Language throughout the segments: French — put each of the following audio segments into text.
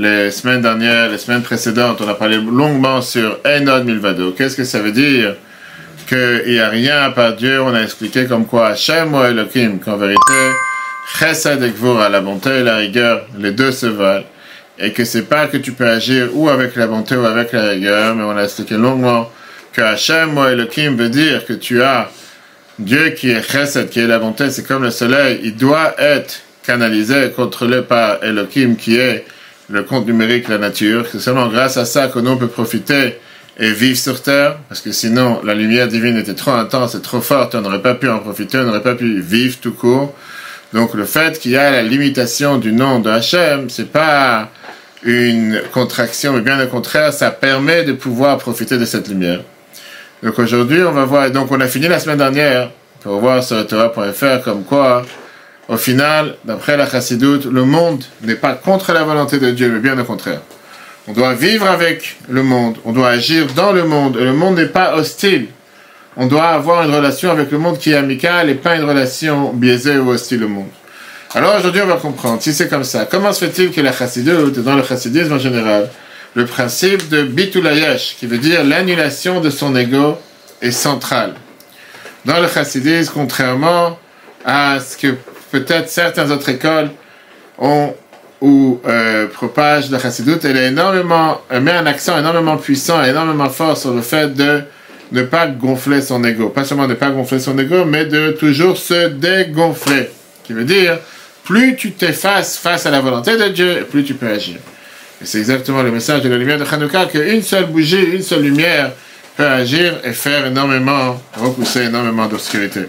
les semaines dernières, les semaines précédentes, on a parlé longuement sur Enod Milvado. Qu'est-ce que ça veut dire? Qu'il n'y a rien à part Dieu. On a expliqué comme quoi Hachem ou Elohim, qu'en vérité, Chesed et Gvura, la bonté et la rigueur, les deux se valent. Et que c'est pas que tu peux agir ou avec la bonté ou avec la rigueur, mais on a expliqué longuement que Hachem ou Elohim veut dire que tu as Dieu qui est Chesed, qui est la bonté, c'est comme le soleil, il doit être canalisé, contrôlé par Elohim, qui est le compte numérique la nature. C'est seulement grâce à ça que nous, peut profiter et vivre sur Terre, parce que sinon, la lumière divine était trop intense et trop forte, on n'aurait pas pu en profiter, on n'aurait pas pu vivre tout court. Donc, le fait qu'il y a la limitation du nom de Hachem, c'est pas une contraction, mais bien au contraire, ça permet de pouvoir profiter de cette lumière. Donc aujourd'hui, on va voir, donc on a fini la semaine dernière, pour voir sur Torah.fr comme quoi, au final, d'après la chassidoute, le monde n'est pas contre la volonté de Dieu, mais bien au contraire. On doit vivre avec le monde, on doit agir dans le monde, et le monde n'est pas hostile. On doit avoir une relation avec le monde qui est amicale et pas une relation biaisée ou hostile au monde. Alors aujourd'hui, on va comprendre, si c'est comme ça, comment se fait-il que la chassidoute, dans le chassidisme en général, le principe de bitulayesh, qui veut dire l'annulation de son ego, est central? Dans le chassidisme, contrairement à ce que peut-être certaines autres écoles ont ou euh, propagent la chassidoute, elle, est énormément, elle met un accent énormément puissant, énormément fort sur le fait de ne pas gonfler son ego. Pas seulement ne pas gonfler son ego, mais de toujours se dégonfler. Qui veut dire, plus tu t'effaces face à la volonté de Dieu, plus tu peux agir. Et c'est exactement le message de la lumière de Hanouka, qu'une seule bougie, une seule lumière peut agir et faire énormément, repousser énormément d'obscurité.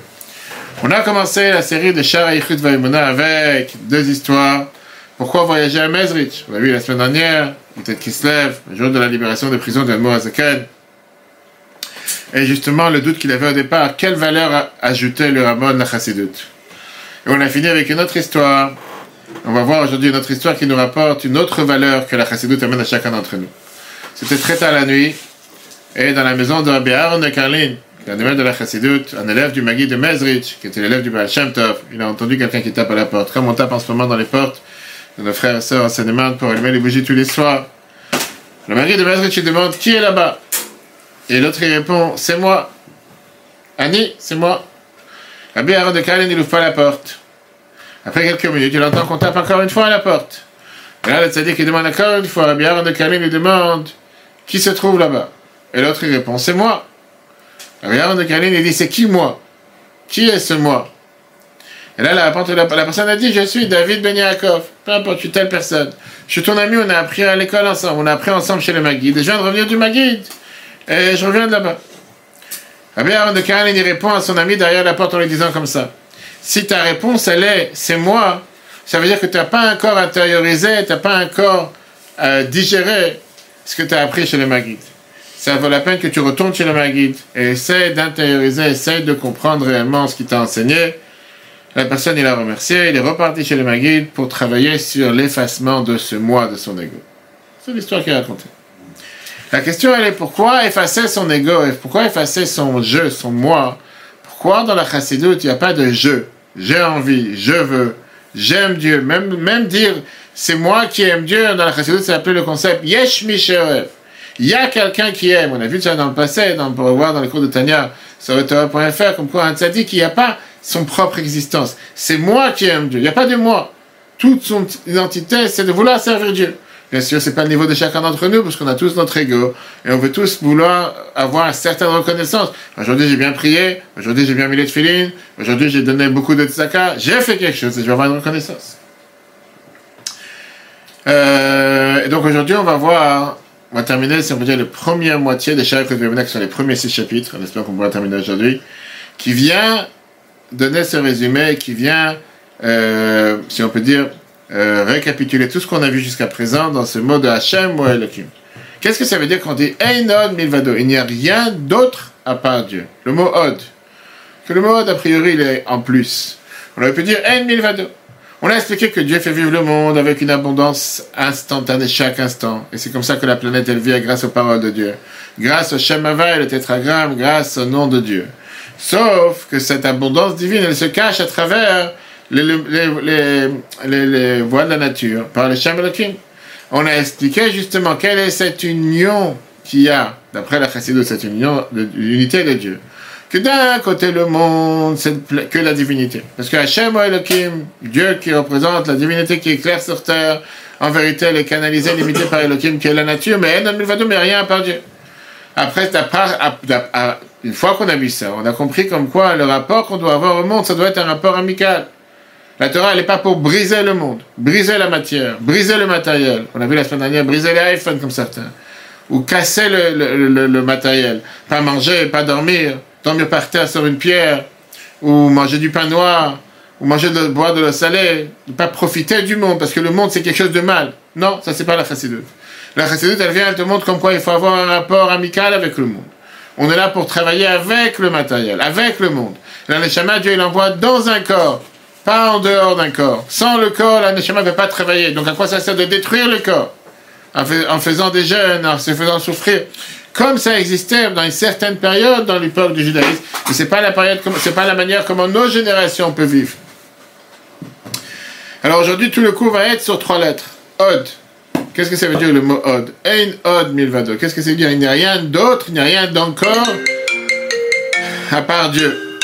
On a commencé la série de Shara Yichud Vaimuna avec deux histoires. Pourquoi voyager à Mezrich On l'a vu la semaine dernière, peut-être qui se lève, le jour de la libération des prisons d'Elmo Azaken. Et justement, le doute qu'il avait au départ, quelle valeur ajoutait le Ramon la Chassidut? Et on a fini avec une autre histoire. On va voir aujourd'hui une autre histoire qui nous rapporte une autre valeur que la Chassidut amène à chacun d'entre nous. C'était très tard la nuit, et dans la maison de Rabbi Aaron de Karlin, un élève de la Chassidut, un élève du Magui de Mezrich, qui était l'élève du Baal Shem il a entendu quelqu'un qui tape à la porte. Comme on tape en ce moment dans les portes de nos frères et sœurs en pour allumer les bougies tous les soirs. Le Magui de Mezrich lui demande qui est là-bas? Et l'autre il répond c'est moi. Annie, c'est moi. Rabbi Aaron de Karlin, il ouvre pas la porte. Après quelques minutes, il entend qu'on tape encore une fois à la porte. Et là, le tzaddik, il demande encore une fois. Rabbi Aaron de Karlin lui demande qui se trouve là-bas? Et l'autre il répond c'est moi. Rabbi de Kalin, il dit, c'est qui moi? Qui est ce moi? Et là, la, la, personne a dit, je suis David Ben Yaakov. Peu importe, je suis telle personne. Je suis ton ami, on a appris à l'école ensemble, on a appris ensemble chez le Maguide. Et je viens de revenir du Maguide. Et je reviens de là-bas. Rabbi Aaron de Kalin, il répond à son ami derrière la porte en lui disant comme ça. Si ta réponse, elle est, c'est moi, ça veut dire que tu n'as pas encore intériorisé, tu n'as pas encore euh, digéré ce que tu as appris chez le Maguide ça vaut la peine que tu retournes chez le Maguide et essaie d'intérioriser, essaie de comprendre réellement ce qu'il t'a enseigné. La personne, il a remercié, il est reparti chez le Maguide pour travailler sur l'effacement de ce moi de son ego. C'est l'histoire qu'il a racontée. La question, elle est pourquoi effacer son ego et pourquoi effacer son je, son moi? Pourquoi dans la chassidoute, il n'y a pas de je? J'ai envie, je veux, j'aime Dieu. Même, même dire c'est moi qui aime Dieu, dans la chassidoute, c'est appelé le concept Yesh Misherev. Il y a quelqu'un qui aime, on a vu ça dans le passé, on peut voir dans les cours de Tania sur Torah.fr, comme quoi un dit qu'il n'y a pas son propre existence. C'est moi qui aime Dieu, il n'y a pas de moi. Toute son identité, c'est de vouloir servir Dieu. Bien sûr, c'est pas le niveau de chacun d'entre nous, parce qu'on a tous notre ego, et on veut tous vouloir avoir une certaine reconnaissance. Aujourd'hui, j'ai bien prié, aujourd'hui, j'ai bien mis les filines, aujourd'hui, j'ai donné beaucoup de tzaka, j'ai fait quelque chose, et je vais avoir une reconnaissance. Euh, et donc aujourd'hui, on va voir on va terminer, si on peut dire, la première moitié des chapitres de qui sont les premiers six chapitres, on espère qu'on pourra terminer aujourd'hui, qui vient donner ce résumé, qui vient, euh, si on peut dire, euh, récapituler tout ce qu'on a vu jusqu'à présent dans ce mot de Hachem ou Elohim. Qu'est-ce que ça veut dire quand on dit Einod Milvado? Il n'y a rien d'autre à part Dieu. Le mot Od. Que le mot Od, a priori, il est en plus. On aurait pu dire Ein Milvado. On a expliqué que Dieu fait vivre le monde avec une abondance instantanée chaque instant. Et c'est comme ça que la planète elle vit grâce aux paroles de Dieu. Grâce au Shemava et le tétragramme, grâce au nom de Dieu. Sauf que cette abondance divine, elle se cache à travers les, voies de la nature, par les Shem on a expliqué justement quelle est cette union qu'il y a, d'après la de cette union, l'unité de Dieu. Que d'un côté le monde, c'est que la divinité. Parce que Hachem Elohim, Dieu qui représente la divinité qui est claire sur terre, en vérité, elle est canalisée, limitée par Elohim qui est la nature, mais mais rien par Dieu. Après, une fois qu'on a vu ça, on a compris comme quoi le rapport qu'on doit avoir au monde, ça doit être un rapport amical. La Torah, elle n'est pas pour briser le monde, briser la matière, briser le matériel. On a vu la semaine dernière, briser les iPhones comme certains. Ou casser le, matériel. Pas manger, pas dormir, dormir par terre sur une pierre. Ou manger du pain noir. Ou manger de, boire de l'eau salée. Ne pas profiter du monde, parce que le monde, c'est quelque chose de mal. Non, ça, c'est pas la chassidut. La chassidut, elle vient, elle te montre comme il faut avoir un rapport amical avec le monde. On est là pour travailler avec le matériel, avec le monde. La Neshama, Dieu, il envoie dans un corps pas en dehors d'un corps. Sans le corps, la neshama ne peut pas travailler. Donc à quoi ça sert de détruire le corps? En, faisant des jeûnes, en se faisant souffrir Comme ça existait dans une certaine période dans l'époque du judaïsme. Mais c'est pas la période, pas la manière comment nos générations peuvent vivre. Alors aujourd'hui, tout le coup va être sur trois lettres. Od. Qu'est-ce que ça veut dire le mot Od? Ein Od Milvado. Qu'est-ce que ça veut dire? Il n'y a rien d'autre, il n'y a rien d'encore à part Dieu.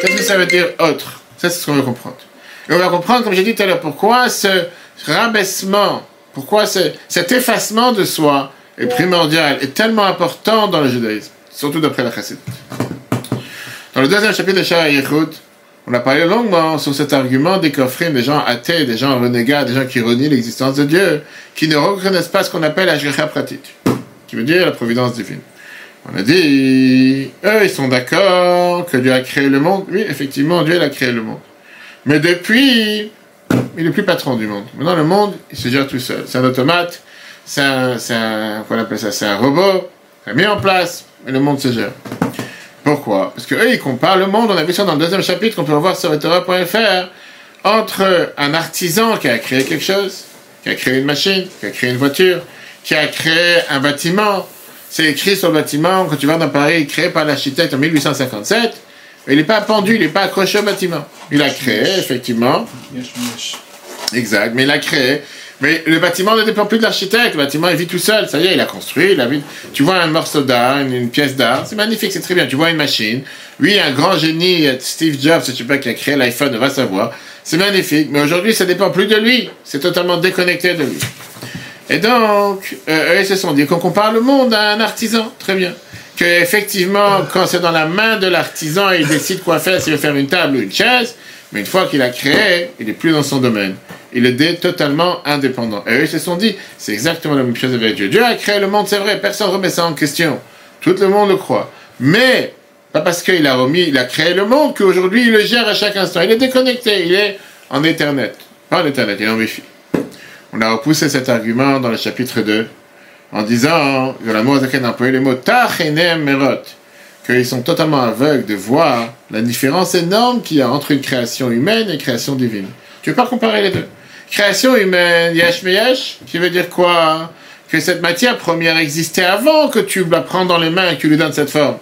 Qu'est-ce que ça veut dire autre? Ça, c'est ce qu'on veut comprendre. Et on va comprendre, comme j'ai dit tout à l'heure, pourquoi ce rabaissement, pourquoi cet effacement de soi est primordial, est tellement important dans le judaïsme, surtout d'après la chassidut. Dans le deuxième chapitre de Yechut, on a parlé longuement sur cet argument des coffrets, des gens athées, des gens renégats, des gens qui renient l'existence de Dieu, qui ne reconnaissent pas ce qu'on appelle la pratit, qui veut dire la providence divine. On a dit, eux, ils sont d'accord que Dieu a créé le monde. Oui, effectivement, Dieu a créé le monde. Mais depuis, il n'est plus patron du monde. Maintenant, le monde, il se gère tout seul. C'est un automate, c'est un, c'est un, ça, c'est un robot, mis en place, et le monde se gère. Pourquoi? Parce que eux, ils comparent le monde, on a vu ça dans le deuxième chapitre qu'on peut revoir sur Torah.fr, entre un artisan qui a créé quelque chose, qui a créé une machine, qui a créé une voiture, qui a créé un bâtiment, c'est écrit sur le bâtiment, quand tu vas dans Paris, créé par l'architecte en 1857, il n'est pas pendu, il n'est pas accroché au bâtiment. Il a créé, effectivement. Exact, mais il a créé. Mais le bâtiment ne dépend plus de l'architecte, le bâtiment il vit tout seul, ça y est, il a construit, il a vu. Tu vois un morceau d'art, une, pièce d'art, c'est magnifique, c'est très bien. Tu vois une machine, oui, un grand génie, Steve Jobs, je sais pas, qui a créé l'iPhone, va savoir. C'est magnifique, mais aujourd'hui ça dépend plus de lui, c'est totalement déconnecté de lui. Et donc, euh, eux, ils se sont dit qu'on compare le monde à un artisan. Très bien. Que effectivement, quand c'est dans la main de l'artisan, il décide quoi faire, s'il veut faire une table ou une chaise. Mais une fois qu'il a créé, il n'est plus dans son domaine. Il est totalement indépendant. Et eux, ils se sont dit, c'est exactement la même chose avec Dieu. Dieu a créé le monde, c'est vrai, personne ne remet ça en question. Tout le monde le croit. Mais, pas parce qu'il a remis, il a créé le monde qu'aujourd'hui il le gère à chaque instant. Il est déconnecté, il est en Ethernet. Pas en Ethernet, il est en Wi-Fi. On a repoussé cet argument dans le chapitre 2 en disant, que la mot a employé le mot tachenem merot, qu'ils sont totalement aveugles de voir la différence énorme qu'il y a entre une création humaine et une création divine. Tu ne veux pas comparer les deux? Création humaine, yesh yesh, qui veut dire quoi Que cette matière première existait avant que tu la prennes dans les mains et que tu lui donnes cette forme.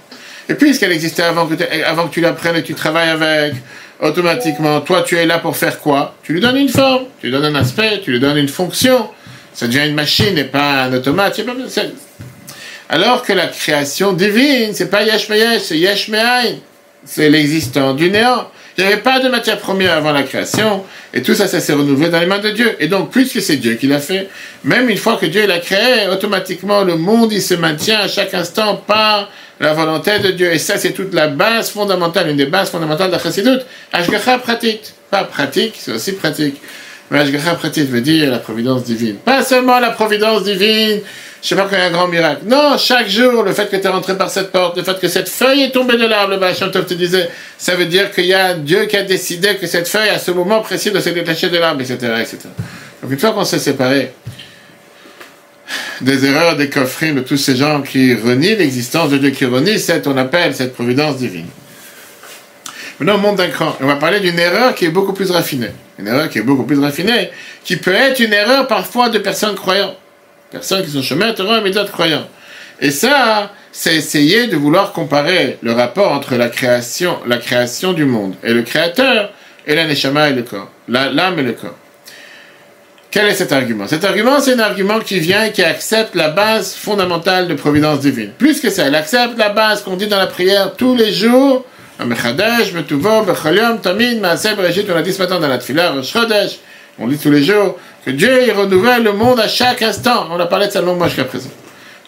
Et puisqu'elle existait avant que, avant que tu la prennes et que tu travailles avec, automatiquement, toi, tu es là pour faire quoi? Tu lui donnes une forme, tu lui donnes un aspect, tu lui donnes une fonction. Ça devient une machine et pas un automate. Alors que la création divine, c'est pas Yesh c'est Yesh C'est l'existant du néant. Il n'y avait pas de matière première avant la création, et tout ça, ça s'est renouvelé dans les mains de Dieu. Et donc, puisque c'est Dieu qui l'a fait, même une fois que Dieu l'a créé, automatiquement, le monde, il se maintient à chaque instant par la volonté de Dieu. Et ça, c'est toute la base fondamentale, une des bases fondamentales de la chassidut. Ashgacha pratique. Pas pratique, c'est aussi pratique. Veut dire la providence divine. Pas seulement la providence divine, je sais pas qu'il y a un grand miracle. Non, chaque jour, le fait que tu es rentré par cette porte, le fait que cette feuille est tombée de l'arbre, le Bacham te disait, ça veut dire qu'il y a Dieu qui a décidé que cette feuille, à ce moment précis, de se détacher de l'arbre, etc., etc. Donc une fois qu'on s'est séparé, des erreurs, des coffrines de tous ces gens qui renient l'existence de Dieu, qui renient cette, on appelle cette providence divine. Maintenant, on monte d'un cran. On va parler d'une erreur qui est beaucoup plus raffinée. Une erreur qui est beaucoup plus raffinée, qui peut être une erreur parfois de personnes croyantes. Personnes qui sont chemin heureux mais d'autres croyants. Et ça, c'est essayer de vouloir comparer le rapport entre la création, la création du monde et le créateur et la neshama et le corps, l'âme et le corps. Quel est cet argument? Cet argument, c'est un argument qui vient et qui accepte la base fondamentale de providence divine. Plus que ça, il accepte la base qu'on dit dans la prière tous les jours. On dit ce matin dans la on dit tous les jours que Dieu il renouvelle le monde à chaque instant. On a parlé de ça longuement jusqu'à présent.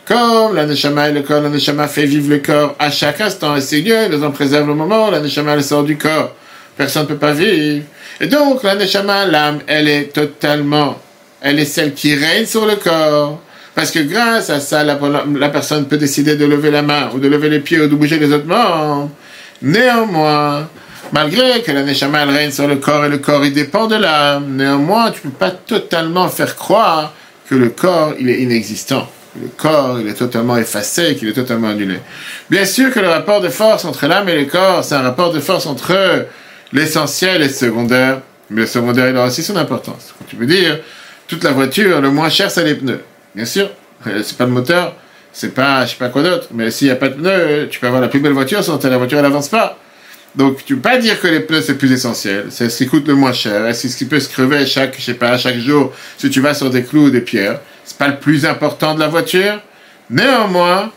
Comme la neshama et le corps, la neshama fait vivre le corps à chaque instant, et c'est Dieu, nous en préserve le moment, la neshama elle sort du corps. Personne ne peut pas vivre. Et donc, la neshama, l'âme, elle est totalement, elle est celle qui règne sur le corps. Parce que grâce à ça, la, personne peut décider de lever la main, ou de lever les pieds, ou de bouger les autres membres. Néanmoins, malgré que la neshama, elle règne sur le corps, et le corps, il dépend de l'âme, néanmoins, tu ne peux pas totalement faire croire que le corps, il est inexistant. Le corps, il est totalement effacé, qu'il est totalement annulé. Bien sûr que le rapport de force entre l'âme et le corps, c'est un rapport de force entre l'essentiel et le secondaire, mais le secondaire, il a aussi son importance. tu peux dire, toute la voiture, le moins cher, c'est les pneus. Bien sûr, c'est pas le moteur, c'est pas, je sais pas quoi d'autre, mais s'il n'y a pas de pneus, tu peux avoir la plus belle voiture, sans la voiture, elle n'avance pas. Donc, tu peux pas dire que les pneus, c'est plus essentiel. C'est ce qui coûte le moins cher. C'est ce qui peut se crever chaque, je sais pas, chaque jour, si tu vas sur des clous ou des pierres. C'est pas le plus important de la voiture. Néanmoins,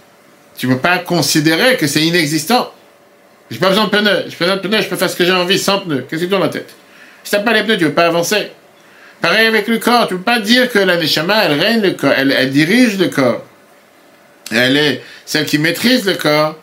tu peux pas considérer que c'est inexistant. J'ai pas besoin de pneus. J'ai besoin de pneus, je peux faire ce que j'ai envie sans pneus. Qu'est-ce que tu dans la tête? Si t'as pas les pneus, tu veux pas avancer. Pareil avec le corps. Tu peux pas dire que la Neshama, elle règne elle dirige le corps. Elle est celle qui maîtrise le corps.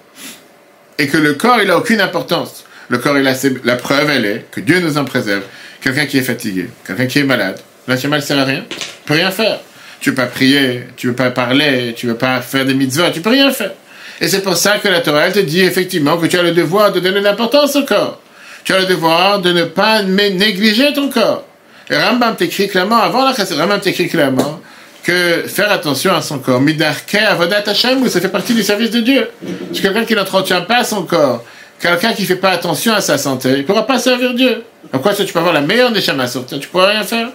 Et que le corps, il a aucune importance. Le corps, il la preuve, elle est que Dieu nous en préserve. Quelqu'un qui est fatigué, quelqu'un qui est malade. La elle sert à rien. Tu peux rien faire. Tu peux pas prier, tu veux pas parler, tu veux pas faire des mitzvahs, tu peux rien faire. Et c'est pour ça que la Torah te dit effectivement que tu as le devoir de donner l'importance au corps. Tu as le devoir de ne pas négliger ton corps. Et Rambam t'écrit clairement, avant la Rambam t'écrit clairement que faire attention à son corps, midarke avodat Hashem, ça fait partie du service de Dieu. C'est quelqu'un qui n'entretient pas son corps, quelqu'un qui ne fait pas attention à sa santé, il ne pourra pas servir Dieu. Est-ce que tu peux avoir la meilleure neshama sur toi Tu ne pourras rien faire.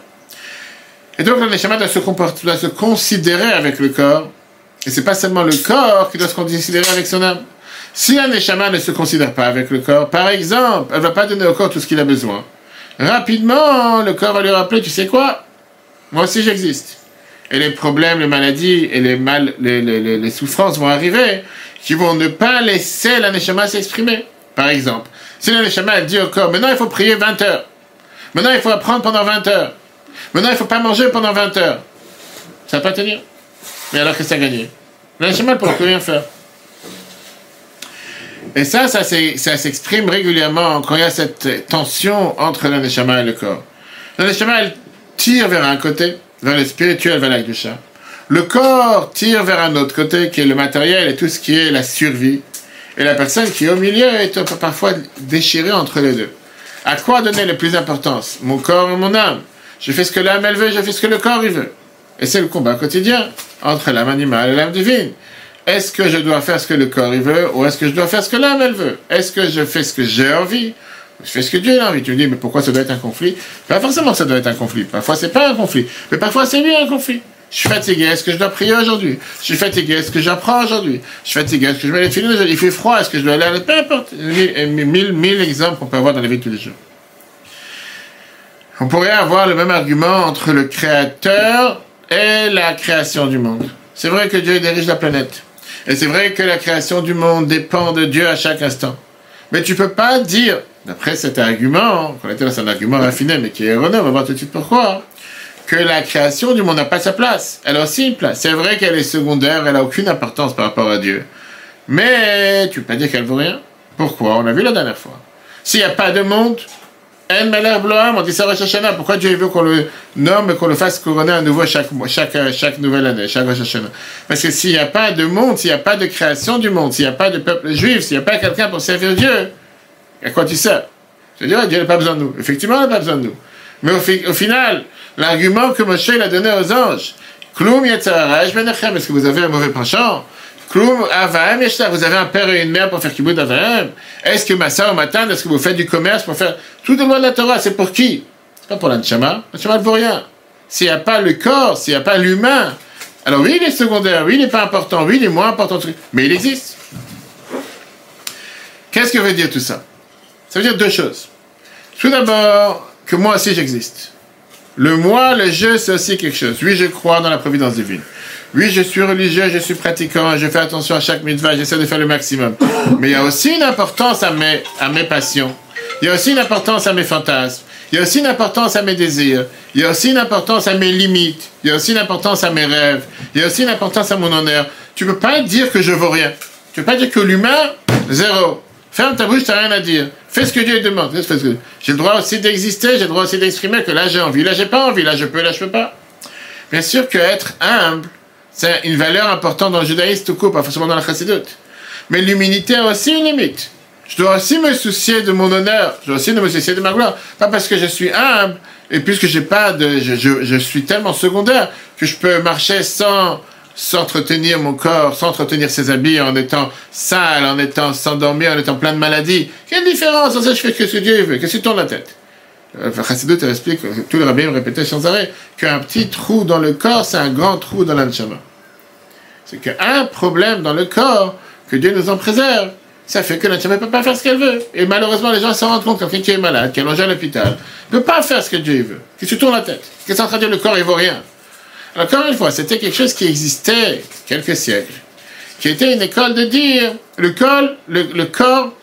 Et donc la neshama doit se, se considérer avec le corps et c'est pas seulement le corps qui doit se considérer avec son âme. Si un neshama ne se considère pas avec le corps, par exemple, elle va pas donner au corps tout ce qu'il a besoin. Rapidement, le corps va lui rappeler, tu sais quoi? Moi aussi j'existe. Et les problèmes, les maladies et les, mal, les, les, les, souffrances vont arriver qui vont ne pas laisser la neshama s'exprimer. Par exemple, si la neshama dit au corps, maintenant il faut prier 20 heures. Maintenant il faut apprendre pendant 20 heures. Maintenant il faut pas manger pendant 20 heures. Ça va pas tenir. Mais alors que ça a gagné Le Neshama ne pourra plus rien faire. Et ça, ça s'exprime régulièrement quand il y a cette tension entre le Neshama et le corps. Le Neshama, elle tire vers un côté, vers le spirituel, vers la. Le corps tire vers un autre côté, qui est le matériel et tout ce qui est la survie. Et la personne qui est au milieu est parfois déchirée entre les deux. À quoi donner la plus d'importance Mon corps et mon âme. Je fais ce que l'âme elle veut, je fais ce que le corps il veut. Et c'est le combat quotidien entre l'âme animale et l'âme divine. Est-ce que je dois faire ce que le corps il veut ou est-ce que je dois faire ce que l'âme elle veut? Est-ce que je fais ce que j'ai envie je fais ce que Dieu a envie. Tu me dis, mais pourquoi ça doit être un conflit? Pas forcément ça doit être un conflit. Parfois c'est pas un conflit. Mais parfois c'est lui un conflit. Je suis fatigué, est-ce que je dois prier aujourd'hui? Je suis fatigué, est-ce que j'apprends aujourd'hui? Je suis fatigué, est-ce que je mets les filets aujourd'hui Il fait froid, est-ce que je dois aller à la... Peu importe. Mille, mille exemples qu'on peut avoir dans la vie de tous les jours. On pourrait avoir le même argument entre le Créateur et la création du monde. C'est vrai que Dieu dirige la planète. Et c'est vrai que la création du monde dépend de Dieu à chaque instant. Mais tu peux pas dire, d'après cet argument, qu'on était dans un argument raffiné, mais qui est erroné, on va voir tout de suite pourquoi, que la création du monde n'a pas sa place. Elle a aussi une place. C'est vrai qu'elle est secondaire, elle a aucune importance par rapport à Dieu. Mais tu peux pas dire qu'elle vaut rien. Pourquoi? On a vu la dernière fois. S'il n'y a pas de monde, en Bloam, on dit ça Rosh Hashanah. Pourquoi Dieu veut qu'on le nomme et qu'on le fasse couronner à nouveau chaque, chaque, chaque nouvelle année, chaque Rosh Parce que s'il n'y a pas de monde, s'il n'y a pas de création du monde, s'il n'y a pas de peuple juif, s'il n'y a pas quelqu'un pour servir Dieu, à quoi tu sers Je veux dire, Dieu n'a pas besoin de nous. Effectivement, il n'a pas besoin de nous. Mais au, final, l'argument que Moshe a donné aux anges, Kloum est-ce que vous avez un mauvais penchant? Vous avez un père et une mère pour faire kibbutz Avaim. Est-ce que Massa au matin, est-ce que vous faites du commerce pour faire tout le lois de la Torah? C'est pour qui? C'est pas pour l'anchama. L'anchama ne vaut rien. S'il n'y a pas le corps, s'il n'y a pas l'humain, alors oui, il est secondaire, oui, il n'est pas important, oui, il est moins important, mais il existe. Qu'est-ce que veut dire tout ça? Ça veut dire deux choses. Tout d'abord, que moi aussi j'existe. Le moi, le je, c'est aussi quelque chose. Oui, je crois dans la providence divine. Oui, je suis religieux, je suis pratiquant, je fais attention à chaque mitzvah, j'essaie de faire le maximum. Mais il y a aussi une importance à mes, à mes passions. Il y a aussi une importance à mes fantasmes. Il y a aussi une importance à mes désirs. Il y a aussi une importance à mes limites. Il y a aussi une importance à mes rêves. Il y a aussi une importance à mon honneur. Tu peux pas dire que je vaux rien. Tu peux pas dire que l'humain, zéro. Ferme ta bouche, t'as rien à dire. Fais ce que Dieu demande. J'ai le droit aussi d'exister, j'ai le droit aussi d'exprimer que là j'ai envie, là j'ai pas envie, là je peux, là je peux pas. Bien sûr que être humble, c'est une valeur importante dans le judaïsme tout court, pas forcément dans la chassidoute. Mais l'humilité a aussi une limite. Je dois aussi me soucier de mon honneur. Je dois aussi me soucier de ma gloire. Pas parce que je suis humble et puisque j'ai pas je, suis tellement secondaire que je peux marcher sans s'entretenir mon corps, sans entretenir ses habits, en étant sale, en étant sans dormir, en étant plein de maladies. Quelle différence ça, je fais que ce Dieu veut, qu'est-ce que tu tournes la tête Chassidut explique, tous les rabbins répétaient sans arrêt, qu'un petit trou dans le corps, c'est un grand trou dans l'anshama. C'est qu'un problème dans le corps, que Dieu nous en préserve, ça fait que l'anshama ne peut pas faire ce qu'elle veut. Et malheureusement, les gens s'en rendent compte, quelqu'un qui est malade, qui est allongé à l'hôpital, ne peut pas faire ce que Dieu veut. Que tu tournes la tête. Qu'est-ce en train de dire le corps, il vaut rien. Encore une fois, c'était quelque chose qui existait quelques siècles, qui était une école de dire, le corps, le, corps,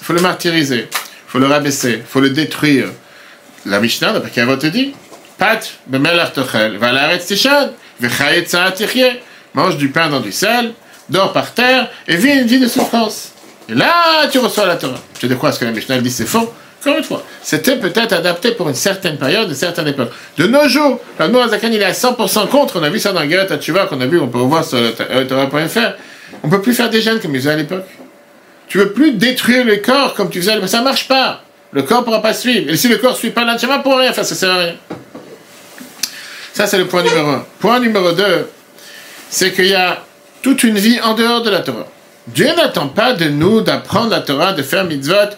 faut le martyriser, faut le rabaisser, faut le détruire, la Mishnah, d'après va te dire, Pat, bemelach tochel, va l'arrêter vechayet mange du pain dans du sel, dors par terre et vis une vie de souffrance. Et là, tu reçois la Torah. Tu sais de quoi ce que la Mishnah dit, c'est faux? Encore une fois, c'était peut-être adapté pour une certaine période, une certaine époque. De nos jours, la Zakan, il est à 100% contre. On a vu ça dans tu vois, qu'on a vu, on peut voir sur Torah.fr. On peut plus faire des jeûnes comme ils faisaient à l'époque. Tu veux plus détruire le corps comme tu faisais à l'époque. Ça marche pas. Le corps pourra pas suivre. Et si le corps suit pas l'antima, pour rien faire, ça sert à rien. Ça, c'est le point numéro un. Point numéro deux, c'est qu'il y a toute une vie en dehors de la Torah. Dieu n'attend pas de nous d'apprendre la Torah, de faire mitzvot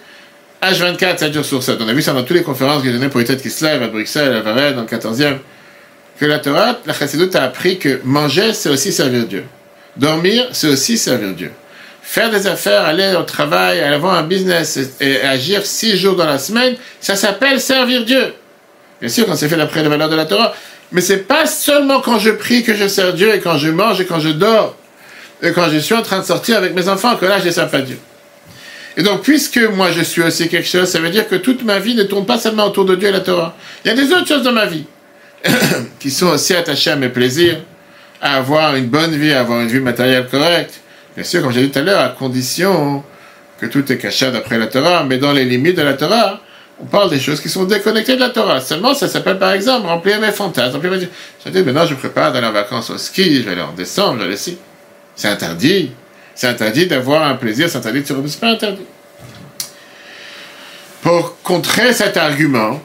H24, 7 jours sur 7. On a vu ça dans toutes les conférences que j'ai données pour les têtes qui se lèvent à Bruxelles, à Varennes, dans le 14e. Que la Torah, la Chassidut a appris que manger, c'est aussi servir Dieu. Dormir, c'est aussi servir Dieu faire des affaires, aller au travail, aller avoir un business et, agir six jours dans la semaine, ça s'appelle servir Dieu. Bien sûr, quand c'est fait d'après les valeurs de la Torah. Mais c'est pas seulement quand je prie que je sers Dieu et quand je mange et quand je dors et quand je suis en train de sortir avec mes enfants que là je ne sers pas Dieu. Et donc, puisque moi je suis aussi quelque chose, ça veut dire que toute ma vie ne tourne pas seulement autour de Dieu et la Torah. Il y a des autres choses dans ma vie qui sont aussi attachées à mes plaisirs, à avoir une bonne vie, à avoir une vie matérielle correcte, Bien sûr, comme j'ai dit tout à l'heure, à condition que tout est caché d'après la Torah, mais dans les limites de la Torah, on parle des choses qui sont déconnectées de la Torah. Seulement, ça s'appelle par exemple remplir mes fantasmes. Je dis, maintenant je prépare d'aller en vacances au ski, je vais aller en décembre, je vais aller ici. C'est interdit. C'est interdit d'avoir un plaisir, c'est interdit de se C'est pas interdit. Pour contrer cet argument,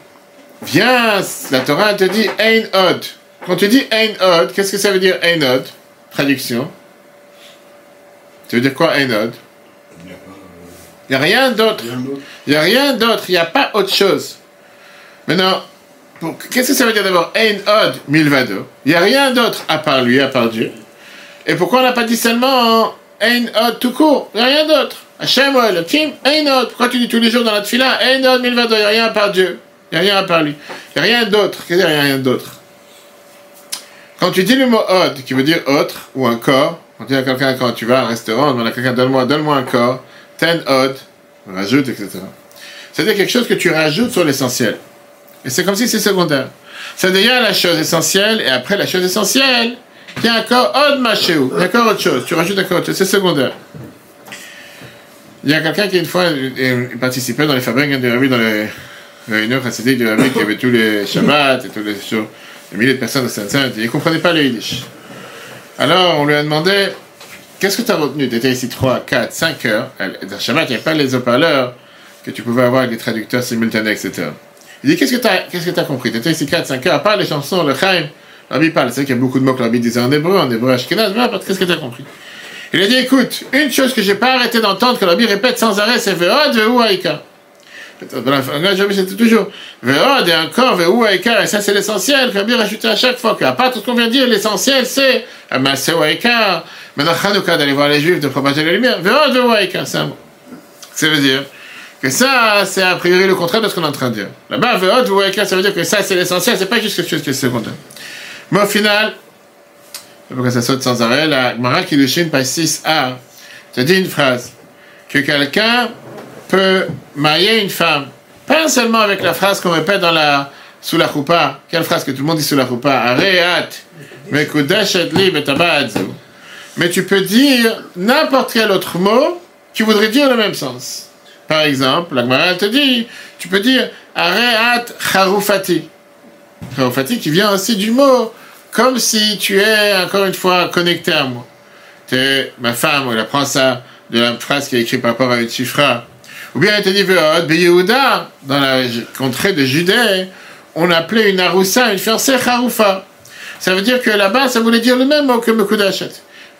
viens, la Torah te dit Ein Od. Quand tu dis Ein Od, qu'est-ce que ça veut dire Ein Od? Traduction. Tu veux dire quoi, Einod Il n'y a rien d'autre. Il n'y a rien d'autre. Il n'y a pas autre chose. Maintenant, qu'est-ce que ça veut dire d'abord Ein Od Milvado Il n'y a rien d'autre à part lui, à part Dieu. Et pourquoi on n'a pas dit seulement Ein Od tout court Il n'y a rien d'autre. Hachem Kim, Ein Od. Pourquoi tu dis tous les jours dans la tfila Ein Od Il n'y a rien à part Dieu. Il n'y a rien à part lui. Il n'y a rien d'autre. Qu'est-ce qu'il n'y a rien d'autre? Quand tu dis le mot Od, qui veut dire autre, ou un corps, quand tu dis à quelqu'un, quand tu vas à un restaurant, demande à quelqu'un, donne-moi, donne-moi un corps, ten odd, rajoute, etc. C'est-à-dire quelque chose que tu rajoutes sur l'essentiel. Et c'est comme si c'est secondaire. C'est-à-dire la chose essentielle, et après la chose essentielle, il y a encore autre chose, tu rajoutes encore autre chose, c'est secondaire. Il y a quelqu'un qui une fois participait dans les fabriques de Rabbi, dans les réunions chassidiques de Rabbi, qui avait tous les Shabbats et tous les jours, des milliers de personnes de Saint-Saint, il ne comprenait pas le Yiddish. Alors, on lui a demandé Qu'est-ce que tu as retenu? Tu étais ici 3, 4, 5 heures. Dans Shabbat, il n'y avait pas les haut-parleurs que tu pouvais avoir avec les traducteurs simultanés, etc. Il dit Qu'est-ce que tu as compris? Tu étais ici 4, 5 heures, à part les chansons, le Chaim. Rabbi parle, c'est qu'il y a beaucoup de mots que Rabbi disait en hébreu, en hébreu ashkenaz, qu'est-ce que tu as compris? Il a dit Écoute, une chose que j'ai pas arrêté d'entendre, que Rabbi répète sans arrêt, c'est Ve'od ve'u aïka. Dans la c'était toujours Ve'od et encore ve'u aïka, et ça c'est l'essentiel que Rabbi rajoutait à chaque fois, qu'à part tout ce qu'on vient de dire, l'essentiel c'est Maseu aïka, Maintenant, Chanukah, d'aller voir les Juifs, de propager la lumière. Ça veut dire que ça, c'est a priori le contraire de ce qu'on est en train de dire. Là-bas, voyez que ça veut dire que ça, c'est l'essentiel, c'est pas juste quelque chose qui est secondaire. Mais au final, pourquoi ça saute sans arrêt, la Gemara Kiddushin, page 6a, te dit une phrase, que quelqu'un peut marier une femme, pas seulement avec la phrase qu'on répète dans la, sous la choupa, quelle phrase que tout le monde dit sous la choupa, Areat, li mais tu peux dire n'importe quel autre mot qui voudrait dire le même sens. Par exemple, la Gemara te dit, tu peux dire Areat Harufati. Harufati qui vient aussi du mot comme si tu es encore une fois connecté à moi. Tu es ma femme, elle apprend ça de la phrase qui est écrite par rapport à une. Ou bien elle te dit Yehuda, dans la contrée de Judée, on appelait une aroussa, une fiancée Harufa. Ça veut dire que là-bas, ça voulait dire le même mot que Mekudachet.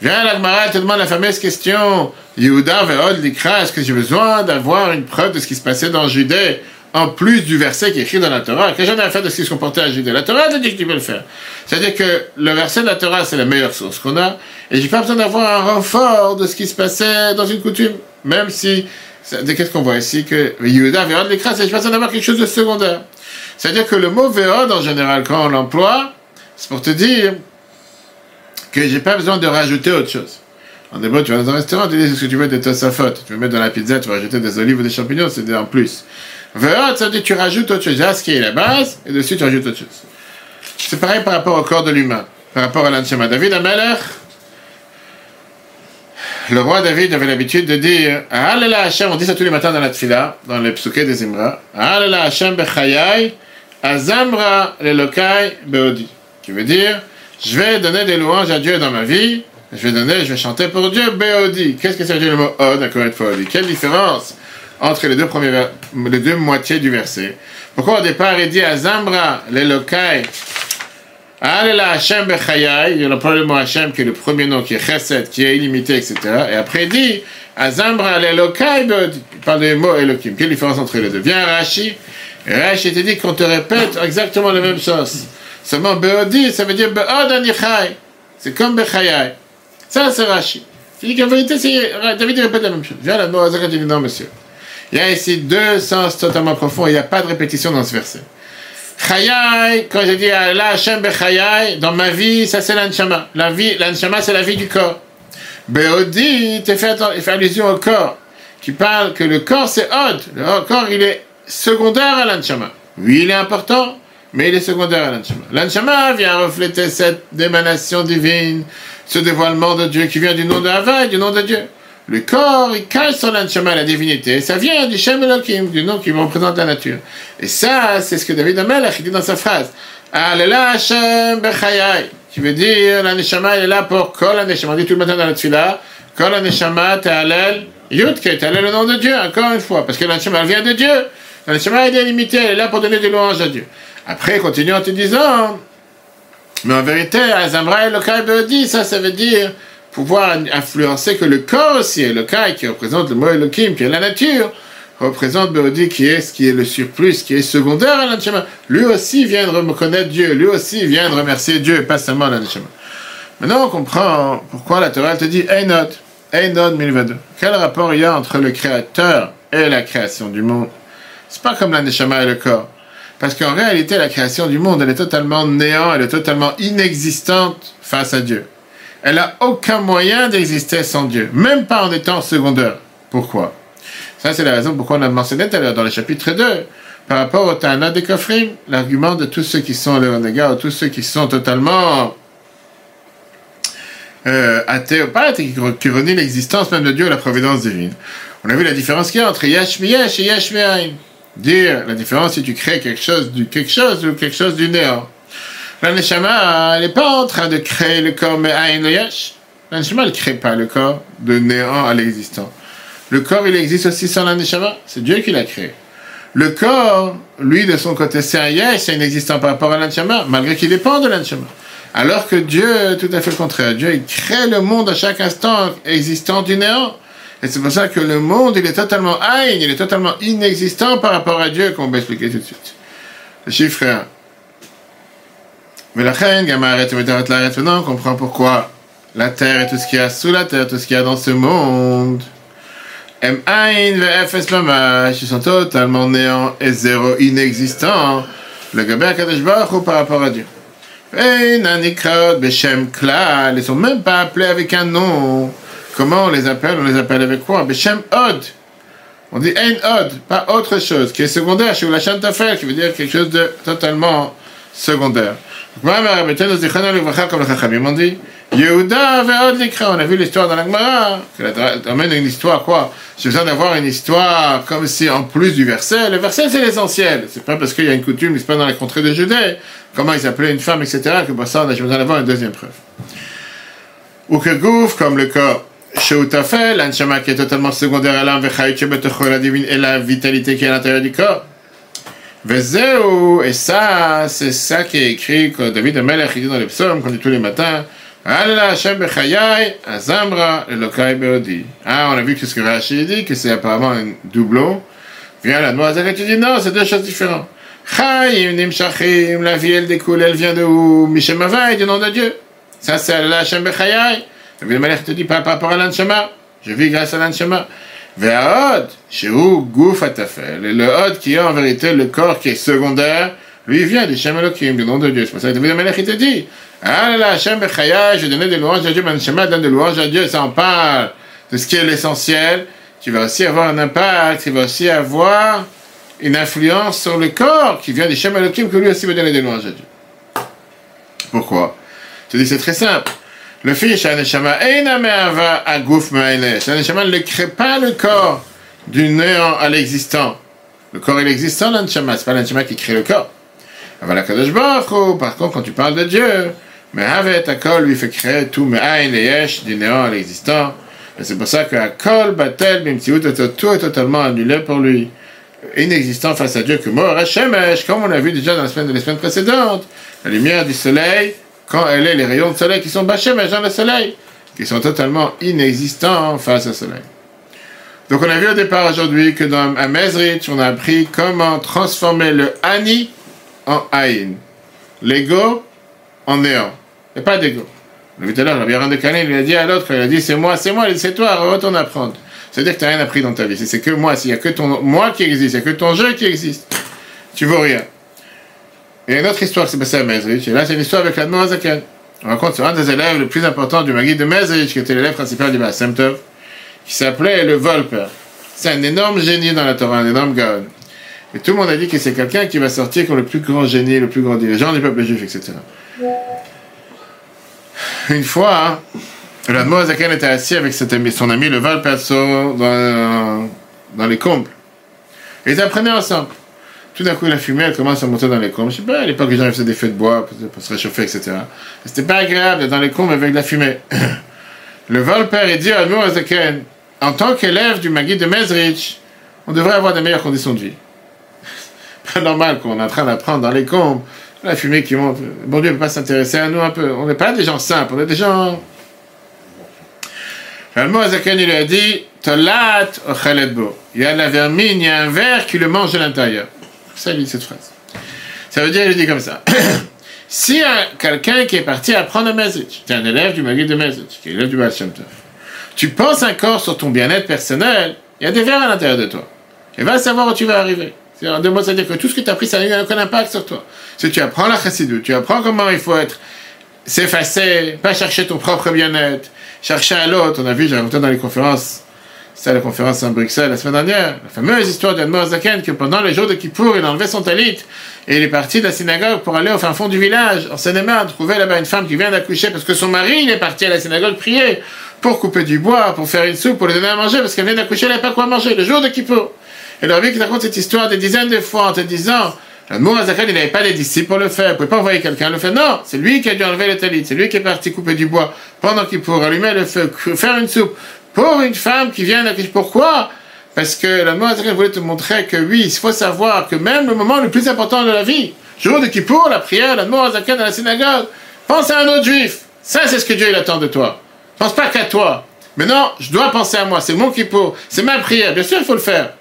Viens l'Agmara, te demande la fameuse question Yehuda ve'od likra, est-ce que j'ai besoin d'avoir une preuve de ce qui se passait dans Judée? En plus du verset qui est écrit dans la Torah que j'en ai à de ce qui se comportait à Judée La Torah te dit que tu peux le faire. C'est-à-dire que le verset de la Torah, c'est la meilleure source qu'on a, et j'ai pas besoin d'avoir un renfort de ce qui se passait dans une coutume, même si. Qu'est-ce qu'on voit ici Que Yehuda likra, c'est j'ai pas besoin d'avoir quelque chose de secondaire. C'est-à-dire que le mot ve'od, en général, quand on l'emploie, c'est pour te dire que j'ai pas besoin de rajouter autre chose. En hébreu, tu vas dans un restaurant, tu dis ce que tu veux de tosafot. Tu veux mettre dans la pizza, tu vas rajouter des olives ou des champignons, c'est en plus. Tu rajoutes autre chose. Ce qui est la base, et dessus, tu rajoutes autre chose. C'est pareil par rapport au corps de l'humain, par rapport à l'anshama. David Ameler, le roi David avait l'habitude de dire Hashem, on dit ça tous les matins dans la tfila, dans les psuké des Imra. Alala Hashem bechayai, azamra beodi. Qui veut dire je vais donner des louanges à Dieu dans ma vie, je vais donner, je vais chanter pour Dieu, Béodi. Qu'est-ce que ça veut dire le mot Od, encore une fois, Quelle différence? Entre les deux, premiers, les deux moitiés du verset Pourquoi au départ il dit à Zambra, l'Elokai, Alela Hashem Bechayai, il a le mot Hashem qui est le premier nom, qui est Chesed, qui est illimité, etc. Et après il dit, Azambra l'Elokai Béodi. Il parle des mots Elohim. Quelle différence entre les deux? Viens Rashi, Rashi te dit qu'on te répète exactement la même chose. Seulement, Beodi, ça veut dire Beod Anichai. C'est comme Bechayai. Ça, c'est Rashi. Il dit qu'en vérité, David répète la même chose. Viens là, dit non, monsieur. Il y a ici deux sens totalement profonds. Il n'y a pas de répétition dans ce verset. Chayai, quand j'ai dit la Hashem Bechayai, dans ma vie, ça c'est l'anshama. La vie, l'anshama, c'est la vie du corps. Beodi, il fait, fait allusion au corps, qui parle que le corps c'est Od. Le corps, il est secondaire à l'anshama. Oui, il est important, mais il est secondaire à l'anshama. L'anshama vient refléter cette émanation divine, ce dévoilement de Dieu qui vient du nom de Hava et du nom de Dieu. Le corps, il cache sur l'anshama, la divinité. Ça vient du Shem Elohim, du nom qui représente la nature. Et ça, c'est ce que David Amelech dit dans sa phrase. Allela Hashem Bechayai. Qui veut dire, l'aneshama, il est là pour Kol l'aneshama. On dit tout le matin dans la tfila, Kol l'aneshama, Te'alel, Yudke, le nom de Dieu, encore une fois. Parce que l'aneshama, elle vient de Dieu. L'aneshama, elle est limitée, elle est là pour donner des louanges à Dieu. Après, continue en te disant, mais en vérité, Azamra le dit, ça, ça veut dire pouvoir influencer que le corps aussi, le Kai qui représente le mot Elohim, qui est la nature, représente Beodi qui est ce qui est le surplus, qui est secondaire à l'Anshama. Lui aussi vient de reconnaître Dieu, lui aussi vient de remercier Dieu, pas seulement l'Anshama. Maintenant, on comprend pourquoi la Torah te dit Einot, Einot 1022. Quel rapport il y a entre le Créateur et la création du monde? C'est pas comme l'Anshama et le corps. Parce qu'en réalité, la création du monde, elle est totalement néant, elle est totalement inexistante face à Dieu. Elle n'a aucun moyen d'exister sans Dieu, même pas en étant secondaire. Pourquoi? Ça, c'est la raison pourquoi on a mentionné tout à l'heure dans le chapitre 2, par rapport au Tana des Kofrim, l'argument de tous ceux qui sont les renégats, ou tous ceux qui sont totalement euh, pas athées, qui, l'existence même de Dieu et la providence divine. On a vu la différence qu'il y a entre Yesh et Yesh dire la différence si tu crées quelque chose du quelque chose ou quelque chose du néant. La Neshama, elle n'est pas en train de créer le corps, mais Aïn Yesh. La Neshama, elle ne crée pas le corps de néant à l'existant. Le corps, il existe aussi sans la Neshama. C'est Dieu qui l'a créé. Le corps, lui, de son côté, c'est un Yesh, c'est inexistant par rapport à l'Anshama, malgré qu'il dépend de l'Anshama. Alors que Dieu, tout à fait le contraire. Dieu, il crée le monde à chaque instant existant du néant. Et c'est pour ça que le monde, il est totalement aïn, il est totalement inexistant par rapport à Dieu, qu'on va expliquer tout de suite. Le chiffre 1. Mais la reine, maintenant, on comprend pourquoi la terre et tout ce qu'il y a sous la terre, tout ce qu'il y a dans ce monde, M1 et FS Mamash, ils sont totalement néants et zéro inexistant. Le Gaber Kadesh Baruch par rapport à Dieu. Et Nanikrot, Beshem Klal, ils sont même pas appelés avec un nom. Comment on les appelle? On les appelle avec quoi? Beshem Od. On dit Ein Od, pas autre chose, qui est secondaire chez la Chantafel, qui veut dire quelque chose de totalement secondaire. Comme le on a vu l'histoire dans la Gemara. Elle amène une histoire quoi? J'ai besoin d'avoir une histoire comme si en plus du verset. Le verset c'est l'essentiel. C'est pas parce qu'il y a une coutume se passe dans la contrée de Judée? Comment ils appelaient une femme, etc. Que pour ça on a besoin d'avoir une deuxième preuve. Ou que gouffre comme le corps. Sheutafel, l'anshama qui est totalement secondaire à l'âme, et la vitalité qui est à l'intérieur du corps. Et ça, c'est ça qui est écrit quand David Amelech dit dans les psaumes, qu'on dit tous les matins. Allah Hashem bechayai, azamra, beodi. Ah, on a vu que ce que Rashi dit, que c'est apparemment un doublon. Viens la noix, et tu dis non, c'est deux choses différentes. La vie, elle découle, elle vient de où? Mishemavai, du nom de Dieu. Ça, c'est Allah Hashem bechayai. David Amelech te dit pas par rapport à l'anshama. Je vis grâce à l'anshama. Ve'ahod, où gouf atafel. Et le hod qui est en vérité le corps qui est secondaire, lui vient du Shem Elohim, du nom de Dieu. C'est pour ça que te dit, ah là là, Hashem Bechaya, je donnais des louanges à Dieu, mais Shema donne des louanges à Dieu, ça en parle de ce qui est l'essentiel. Tu vas aussi avoir un impact, tu vas aussi avoir une influence sur le corps qui vient du Shem Elohim, que lui aussi veut donner des louanges à Dieu. Pourquoi? Je dis, c'est très simple. Le fils, Shaneshama, Einameava Agouf Maene. Shaneshama ne crée pas le corps du néant à l'existant. Le corps est l'existant, l'Anshama, c'est pas l'Anshama qui crée le corps. Par contre, quand tu parles de Dieu, mais Havet Akol lui fait créer tout, mais et Yesh, du néant à l'existant. Et c'est pour ça que Akol Batel Bimtiut, tout est totalement annulé pour lui. Inexistant face à Dieu que Mor Hashemesh, comme on a vu déjà dans la semaine, précédentes. La lumière du soleil, quand elle est les rayons de soleil qui sont Bashemesh dans le soleil, qui sont totalement inexistants face au soleil. Donc on a vu au départ aujourd'hui que dans à Mezrich, on a appris comment transformer le Ani en Aïn. L'ego en néant. Et pas d'ego. On a vu tout à l'heure, de Canin, il a dit à l'autre, il a dit c'est moi, c'est moi, il c'est toi, retourne apprendre. C'est-à-dire que tu n'as rien appris dans ta vie. C'est que moi, s'il n'y a que ton moi qui existe, il n'y a que ton jeu qui existe, tu vaux rien. Il y a une autre histoire qui s'est passée à Mezrich, et là c'est une histoire avec l'Admor Azaken. On raconte sur un des élèves le plus important du Magui de Mezrich, qui était l'élève principal du Baasem qui s'appelait le Volper. C'est un énorme génie dans la Torah, un énorme Gaon. Et tout le monde a dit que c'est quelqu'un qui va sortir comme le plus grand génie, le plus grand dirigeant du peuple juif, etc. Une fois, hein, l'Admo Zaken était assis avec son ami le Val Perso dans, dans les combles. Et ils apprenaient ensemble. Tout d'un coup, la fumée, elle commence à monter dans les combles. Je sais pas, à l'époque, les gens faisaient des feux de bois pour, se réchauffer, etc. C'était pas agréable d'être dans les combles avec de la fumée. le Volper, il dit à Zaken, en tant qu'élève du Magui de Mezrich, on devrait avoir des meilleures conditions de vie pas normal qu'on est en train d'apprendre dans les combes, la fumée qui monte. Bon Dieu ne peut pas s'intéresser à nous un peu. On n'est pas des gens simples, on est des gens. Finalement, Azaken il a dit. Il y a la vermine, il y a un verre qui le mange de l'intérieur. Ça, il dit cette phrase. Ça veut dire, il dit comme ça. si quelqu'un qui est parti apprendre à tu es un élève du Magui de Mezrich, qui est élève du Baal tu penses encore sur ton bien-être personnel, il y a des verres à l'intérieur de toi. Et va savoir où tu vas arriver. En deux mots, c'est-à-dire que tout ce que tu as appris, ça n'a aucun impact sur toi. Si tu apprends la chassidou, tu apprends comment il faut être, s'effacer, pas chercher ton propre bien-être, chercher à l'autre. On a vu, j'ai raconté dans les conférences, c'était la conférence en Bruxelles la semaine dernière, la fameuse histoire d'Admor Zaken, que pendant les jours de Kippour, il a enlevé son talit, et il est parti de la synagogue pour aller au fin fond du village, en Seine-et-Marne, trouver là-bas une femme qui vient d'accoucher, parce que son mari, il est parti à la synagogue prier, pour couper du bois, pour faire une soupe, pour lui donner à manger, parce qu'elle vient d'accoucher, elle n'avait pas quoi manger, le jour de Kippour. Et le rabbi qui raconte cette histoire des dizaines de fois en te disant, le Azakan, il n'avait pas les disciples pour le faire, il ne pouvait pas envoyer quelqu'un le faire. Non, c'est lui qui a dû enlever le talit, c'est lui qui est parti couper du bois pendant qu'il allumer le feu, faire une soupe pour une femme qui vient d'accueillir. Pourquoi? Parce que le Azakan voulait te montrer que oui, il faut savoir que même le moment le plus important de la vie, jour de Kippour, la prière, le Azakan dans la synagogue, pense à un autre juif. Ça, c'est ce que Dieu il attend de toi. Pense pas qu'à toi. Mais non, je dois penser à moi, c'est mon Kippour, c'est ma prière. Bien sûr, il faut le faire.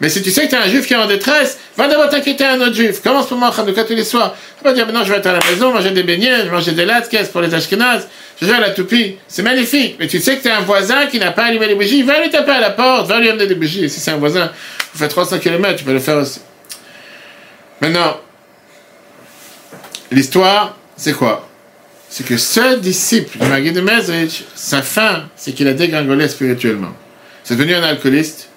Mais si tu sais que tu as un juif qui est en détresse, va d'abord t'inquiéter à un autre juif. Commence pour moi, Hanouka tous les soirs. Tu vas dire, maintenant je vais être à la maison, manger des beignets, manger des latkes pour les ashkenazes, je vais à la toupie. C'est magnifique. Mais tu sais que tu as un voisin qui n'a pas allumé les bougies, va lui taper à la porte, va lui amener des bougies. Et si c'est un voisin, vous faites 300 km, tu peux le faire aussi. Maintenant, l'histoire, c'est quoi? C'est que ce disciple du Magui de Mezrich, sa fin, c'est qu'il a dégringolé spirituellement. C'est devenu un alcooliste.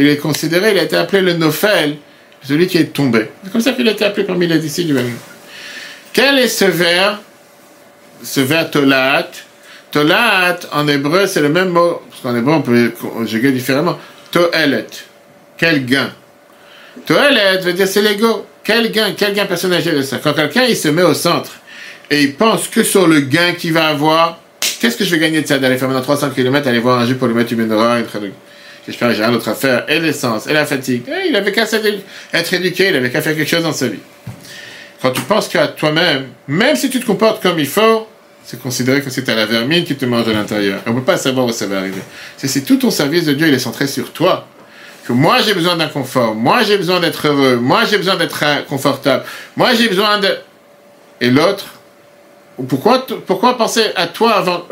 Il est considéré, il a été appelé le Nofel, celui qui est tombé. C'est comme ça qu'il a été appelé parmi les disciples du Magui. Quel est ce vers? Ce vers Tolat. Tolat, en hébreu, c'est le même mot, parce qu'en hébreu, on peut conjuguer différemment. Toelet. Quel gain. Toelet veut dire c'est l'ego. Quel gain, quel gain personnel de ça? Quand quelqu'un il se met au centre et il pense que sur le gain qu'il va avoir, qu'est-ce que je vais gagner de ça D'aller faire maintenant 300 km, aller voir un jeu pour lui mettre une menorah, une J'espère que j'ai rien d'autre à faire, et l'essence, et la fatigue. Eh, il avait qu'à être éduqué, il avait qu'à faire quelque chose dans sa vie. Quand tu penses qu'à toi-même, même si tu te comportes comme il faut, c'est considéré que c'est à la vermine qui te mange de l'intérieur. On ne peut pas savoir où ça va arriver. C'est tout ton service de Dieu, il est centré sur toi moi j'ai besoin d'un confort, moi j'ai besoin d'être heureux, moi j'ai besoin d'être confortable, moi j'ai besoin de... Et l'autre, pourquoi, pourquoi penser à toi avant...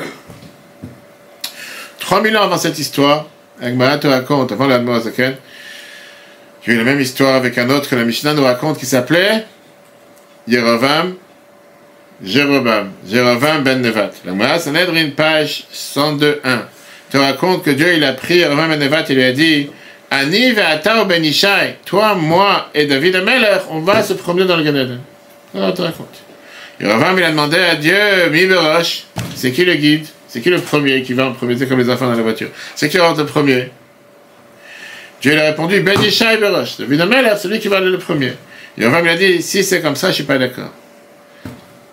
3000 ans avant cette histoire, Agmara te raconte, avant la Zaken, il y a eu la même histoire avec un autre que la Mishnah nous raconte qui s'appelait Yerovam, Jérovam, Jérovam ben Nevat. La Gemara une page 102.1, te raconte que Dieu il a pris Jérovam ben Nevat et lui a dit Ani ve'ata ben Ishai, toi, moi et David Ameler, on va se promener dans le Gan. Alors, te raconte. Yoravam, il a demandé à Dieu, Mi c'est qui le guide? C'est qui le premier qui va en premier? C'est comme les enfants dans la voiture. C'est qui rentre le premier? Dieu lui a répondu, Ben Ishai Berosh. David Ameler, c'est lui qui va aller le premier. Yoravam, il a dit, si c'est comme ça, je ne suis pas d'accord.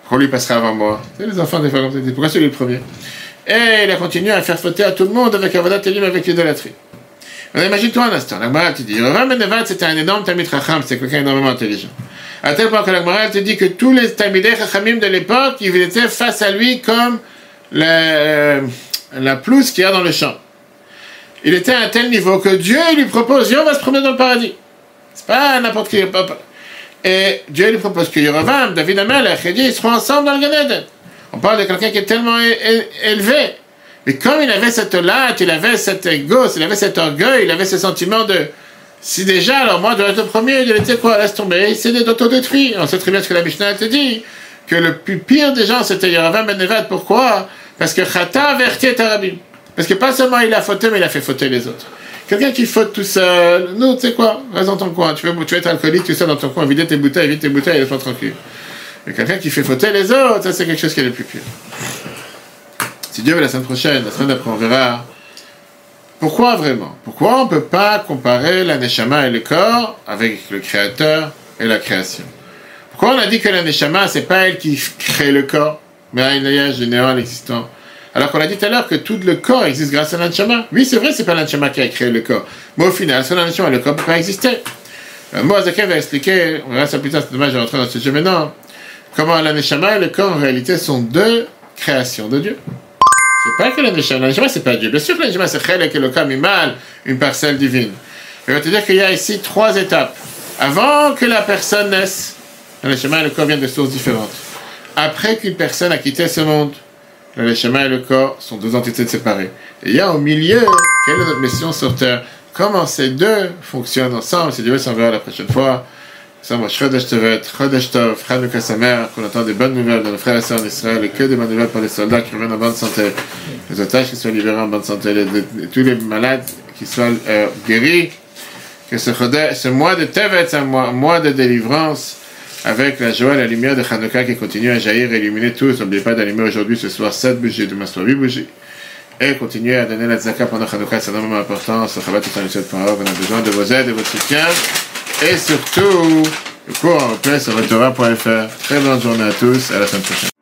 Pourquoi lui passera avant moi? C'est les enfants des fois comme ça. Pourquoi c'est lui le premier? Et il a continué à faire fauter à tout le monde avec Avodat Elim, avec l'idolâtrie. Imagine-toi un instant, la te dit, Rav Benevat c'était un énorme Talmid Chacham, c'était quelqu'un énormément intelligent. À tel point que la te dit que tous les Talmidei Chachamim de l'époque, ils étaient face à lui comme la, euh, la pelouse qu'il y a dans le champ. Il était à un tel niveau que Dieu lui propose, Dieu, on va se promener dans le paradis. C'est pas n'importe qui. Et Dieu lui propose que Yoravam, David Amel et Khedi, ils seront ensemble dans le Gan On parle de quelqu'un qui est tellement élevé mais comme il avait cette latte, il avait cet égo, il avait cet orgueil, il avait ce sentiment de si déjà, alors moi, je dois être le premier, il était quoi Laisse tomber, il d'autodétruire. On sait très bien ce que la Mishnah te dit, que le plus pire des gens, c'était Yeravam Ben. Pourquoi? Parce que Chata averti Arabim. Parce que pas seulement il a fauté, mais il a fait fauter les autres. Quelqu'un qui faute tout seul, nous, tu sais quoi, reste dans ton coin. Tu veux, tu être alcoolique, tout seul dans ton coin, vider tes bouteilles, vide tes bouteilles, laisse-toi tranquille. Mais quelqu'un qui fait fauter les autres, ça c'est quelque chose qui est le plus pire. Si Dieu veut la semaine prochaine, la semaine d'après, on verra. Pourquoi vraiment? Pourquoi on ne peut pas comparer la Neshama et le corps avec le Créateur et la création? Pourquoi on a dit que la Neshama, c'est pas elle qui crée le corps, mais un aïe général existant? Alors qu'on a dit tout à l'heure que tout le corps existe grâce à l'Anshama. Oui, c'est vrai, c'est pas l'Anshama qui a créé le corps. Mais au final, sans l'Anshama, le corps ne peut pas exister. Euh, moi, Zaké va expliquer, on verra ça plus tard, c'est dommage de rentrer dans ce sujet maintenant, comment l'Anshama et le corps, en réalité, sont deux créations de Dieu. C'est pas que la Neshama, la c'est pas Dieu. Bien sûr que la Neshama, c'est Chelek Elokam mal une parcelle divine. Je vais te dire qu'il y a ici trois étapes. Avant que la personne naisse, la Neshama et le corps viennent de sources différentes. Après qu'une personne a quitté ce monde, le Neshama et le corps sont deux entités séparées. Et il y a au milieu, quelle est notre mission sur Terre? Comment ces deux fonctionnent ensemble? Si Dieu s'en verra la prochaine fois. Ça Chodesh Tevet, Chodesh Tov, Chanukah Samer, qu'on entend des bonnes nouvelles de nos frères et sœurs en Israël, et que des bonnes nouvelles pour les soldats qui reviennent en bonne santé, les otages qui soient libérés en bonne santé, les, tous les malades qui soient euh, guéris, que ce, mois de Tevet, c'est un mois, de délivrance, avec la joie et la lumière de Chanukah qui continue à jaillir et illuminer tous. N'oubliez pas d'allumer aujourd'hui ce soir 7 bougies, demain soir 8 bougies. Et continuez à donner la tzaka pendant Chanukah, c'est énormément important. En on a besoin de vos aides de votre soutien. Et surtout, le cours en replay sur Très bonne journée à tous, à la semaine prochaine.